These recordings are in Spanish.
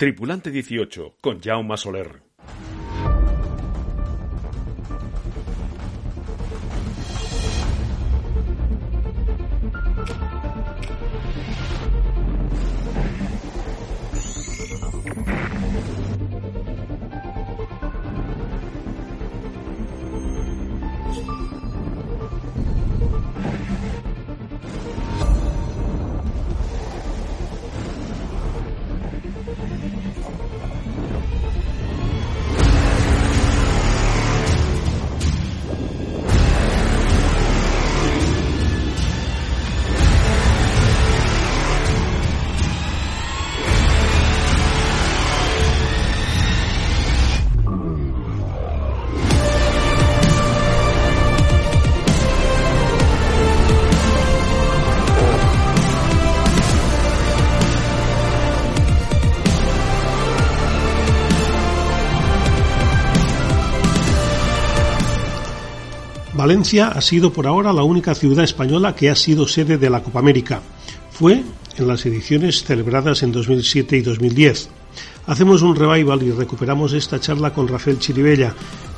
Tripulante 18 con Jaume Soler. Valencia ha sido por ahora la única ciudad española que ha sido sede de la Copa América. Fue en las ediciones celebradas en 2007 y 2010. Hacemos un revival y recuperamos esta charla con Rafael Chiribella,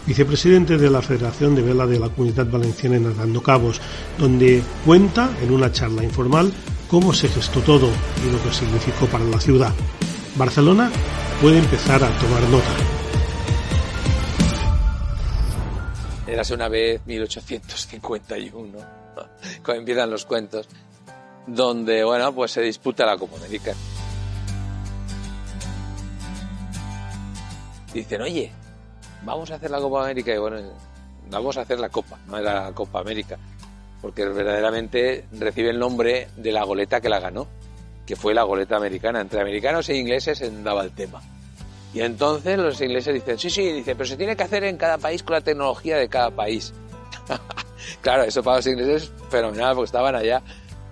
vicepresidente de la Federación de Vela de la Comunidad Valenciana en Nadando Cabos, donde cuenta en una charla informal cómo se gestó todo y lo que significó para la ciudad. Barcelona puede empezar a tomar nota. Érase una vez 1851, cuando empiezan los cuentos, donde, bueno, pues se disputa la Copa América. Dicen, oye, vamos a hacer la Copa América y bueno, vamos a hacer la Copa, no la Copa América, porque verdaderamente recibe el nombre de la goleta que la ganó, que fue la goleta americana. Entre americanos e ingleses se daba el tema. Y entonces los ingleses dicen, sí, sí, dice, pero se tiene que hacer en cada país con la tecnología de cada país. claro, eso para los ingleses es fenomenal porque estaban allá.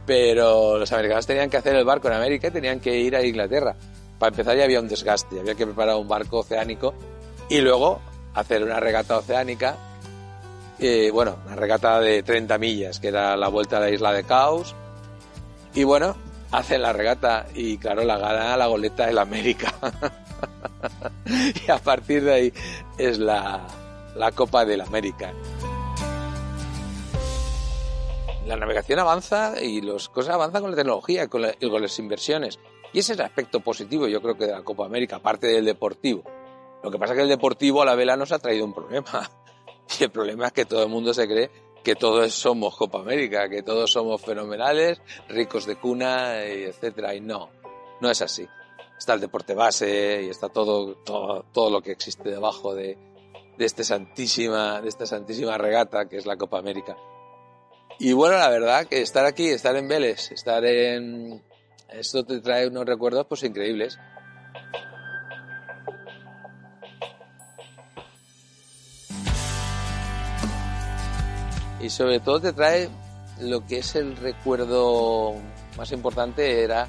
Pero los americanos tenían que hacer el barco en América y tenían que ir a Inglaterra. Para empezar ya había un desgaste, había que preparar un barco oceánico y luego hacer una regata oceánica. Eh, bueno, una regata de 30 millas, que era la vuelta a la isla de Caos. Y bueno, hacen la regata y claro, la gana la goleta del América. y a partir de ahí es la, la Copa del América. La navegación avanza y las cosas avanzan con la tecnología con y con las inversiones. Y ese es el aspecto positivo, yo creo que de la Copa América, aparte del deportivo. Lo que pasa es que el deportivo a la vela nos ha traído un problema. Y el problema es que todo el mundo se cree que todos somos Copa América, que todos somos fenomenales, ricos de cuna, etcétera. Y no, no es así está el deporte base y está todo, todo, todo lo que existe debajo de, de, este santísima, de esta santísima regata que es la Copa América. Y bueno, la verdad que estar aquí, estar en Vélez, estar en... Esto te trae unos recuerdos pues increíbles. Y sobre todo te trae lo que es el recuerdo más importante era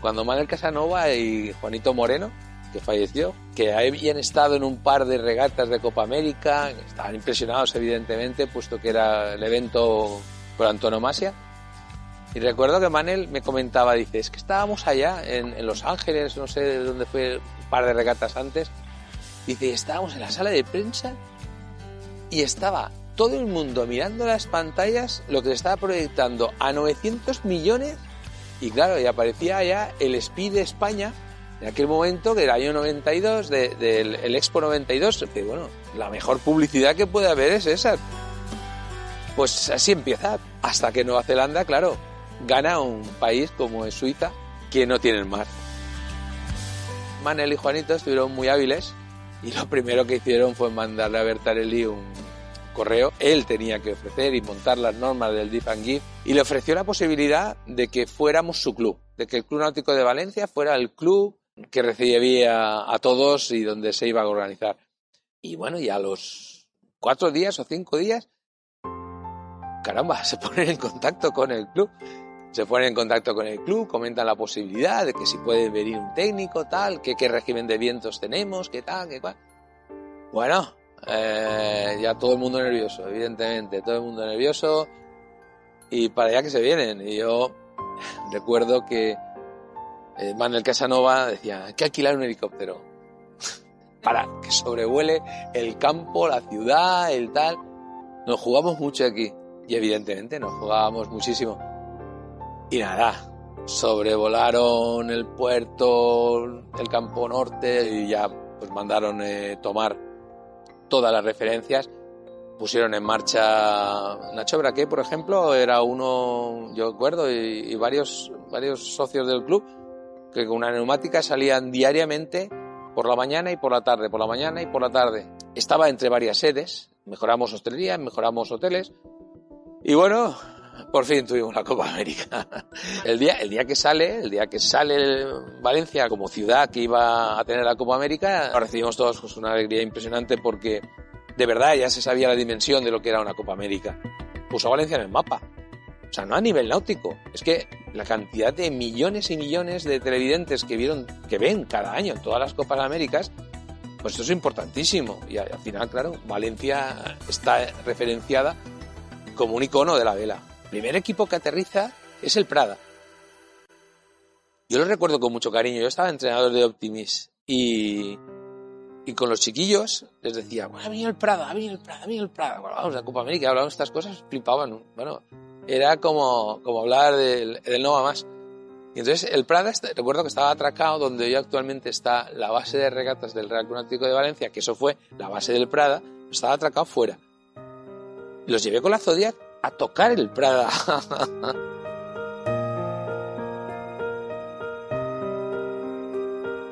cuando Manuel Casanova y Juanito Moreno, que falleció, que habían estado en un par de regatas de Copa América, estaban impresionados evidentemente, puesto que era el evento por antonomasia. Y recuerdo que Manel me comentaba, dice, es que estábamos allá en, Los Ángeles, no sé dónde fue, un par de regatas antes. Dice, estábamos en la sala de prensa y estaba todo el mundo mirando las pantallas lo que se estaba proyectando a 900 millones y claro, y aparecía ya el Speed de España, en aquel momento, del año 92, del el Expo 92. Que bueno, la mejor publicidad que puede haber es esa. Pues así empieza, hasta que Nueva Zelanda, claro, gana un país como es Suiza, que no tienen mar. Manel y Juanito estuvieron muy hábiles y lo primero que hicieron fue mandarle a Bertarelli un, correo, él tenía que ofrecer y montar las normas del Deep and Give y le ofreció la posibilidad de que fuéramos su club, de que el Club Náutico de Valencia fuera el club que recibía a todos y donde se iba a organizar. Y bueno, y a los cuatro días o cinco días, caramba, se ponen en contacto con el club. Se ponen en contacto con el club, comentan la posibilidad de que si puede venir un técnico, tal, que qué régimen de vientos tenemos, qué tal, qué cual. Bueno, eh, ya todo el mundo nervioso, evidentemente, todo el mundo nervioso y para allá que se vienen. Y yo recuerdo que eh, Manuel Casanova decía, hay que alquilar un helicóptero para que sobrevuele el campo, la ciudad, el tal. Nos jugamos mucho aquí y evidentemente nos jugábamos muchísimo. Y nada, sobrevolaron el puerto, el campo norte y ya pues mandaron eh, tomar todas las referencias. Pusieron en marcha Nacho Braque, por ejemplo, era uno, yo recuerdo, y, y varios, varios socios del club, que con una neumática salían diariamente por la mañana y por la tarde, por la mañana y por la tarde. Estaba entre varias sedes, mejoramos hostelería, mejoramos hoteles, y bueno, por fin tuvimos la Copa América. El día, el día que sale, el día que sale Valencia como ciudad que iba a tener la Copa América, recibimos todos con una alegría impresionante porque de verdad ya se sabía la dimensión de lo que era una Copa América. Puso a Valencia en el mapa. O sea, no a nivel náutico. Es que la cantidad de millones y millones de televidentes que vieron, que ven cada año todas las Copas Américas, pues esto es importantísimo. Y al final, claro, Valencia está referenciada como un icono de la vela primer equipo que aterriza es el Prada. Yo lo recuerdo con mucho cariño. Yo estaba entrenador de Optimis y, y con los chiquillos les decía, bueno, ha venido el Prada, ha venido el Prada, ha venido el Prada. Bueno, vamos a Copa América, hablábamos estas cosas, flipaban. Bueno, era como, como hablar del, del Nova más. Y entonces el Prada, recuerdo que estaba atracado donde hoy actualmente está la base de regatas del Real Club de Valencia, que eso fue la base del Prada, estaba atracado fuera. Los llevé con la Zodiac a tocar el Prada.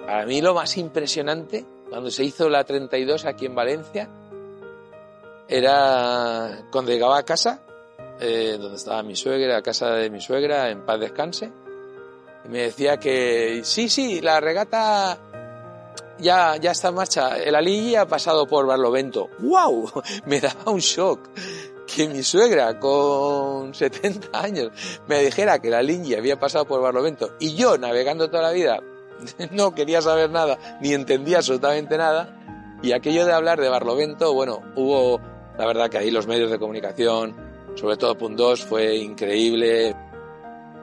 Para mí lo más impresionante cuando se hizo la 32 aquí en Valencia era cuando llegaba a casa, eh, donde estaba mi suegra, a casa de mi suegra, en paz descanse, y me decía que sí, sí, la regata ya, ya está en marcha, el Aligi ha pasado por Barlovento. ¡Wow! Me daba un shock que mi suegra con 70 años me dijera que la línea había pasado por Barlovento y yo navegando toda la vida no quería saber nada ni entendía absolutamente nada y aquello de hablar de Barlovento, bueno, hubo la verdad que ahí los medios de comunicación, sobre todo Punto 2, fue increíble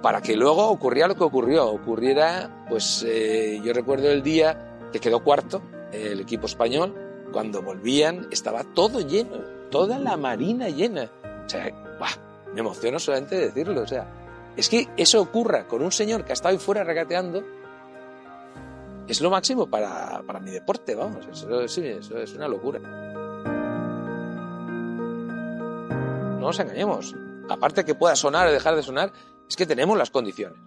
para que luego ocurriera lo que ocurrió, ocurriera, pues eh, yo recuerdo el día que quedó cuarto el equipo español, cuando volvían estaba todo lleno, toda la marina llena. O sea, me emociono solamente de decirlo. O sea, es que eso ocurra con un señor que ha estado ahí fuera regateando es lo máximo para, para mi deporte, vamos. Eso, sí, eso es una locura. No nos engañemos. Aparte que pueda sonar o dejar de sonar, es que tenemos las condiciones.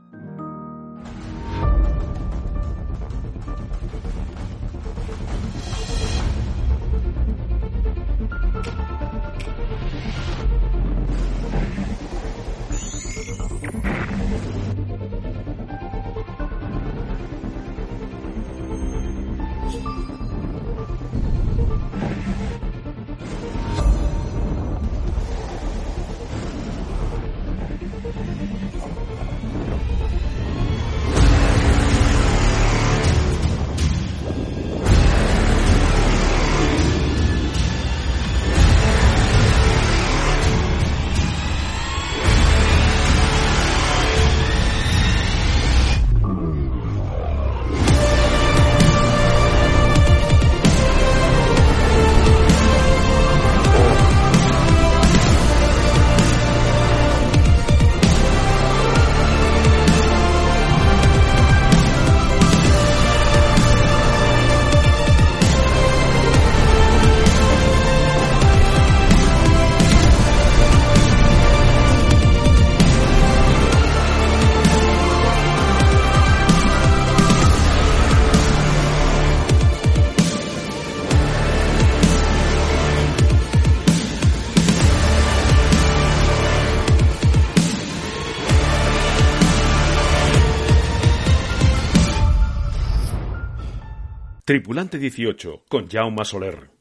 Tripulante 18 con Jaume Soler.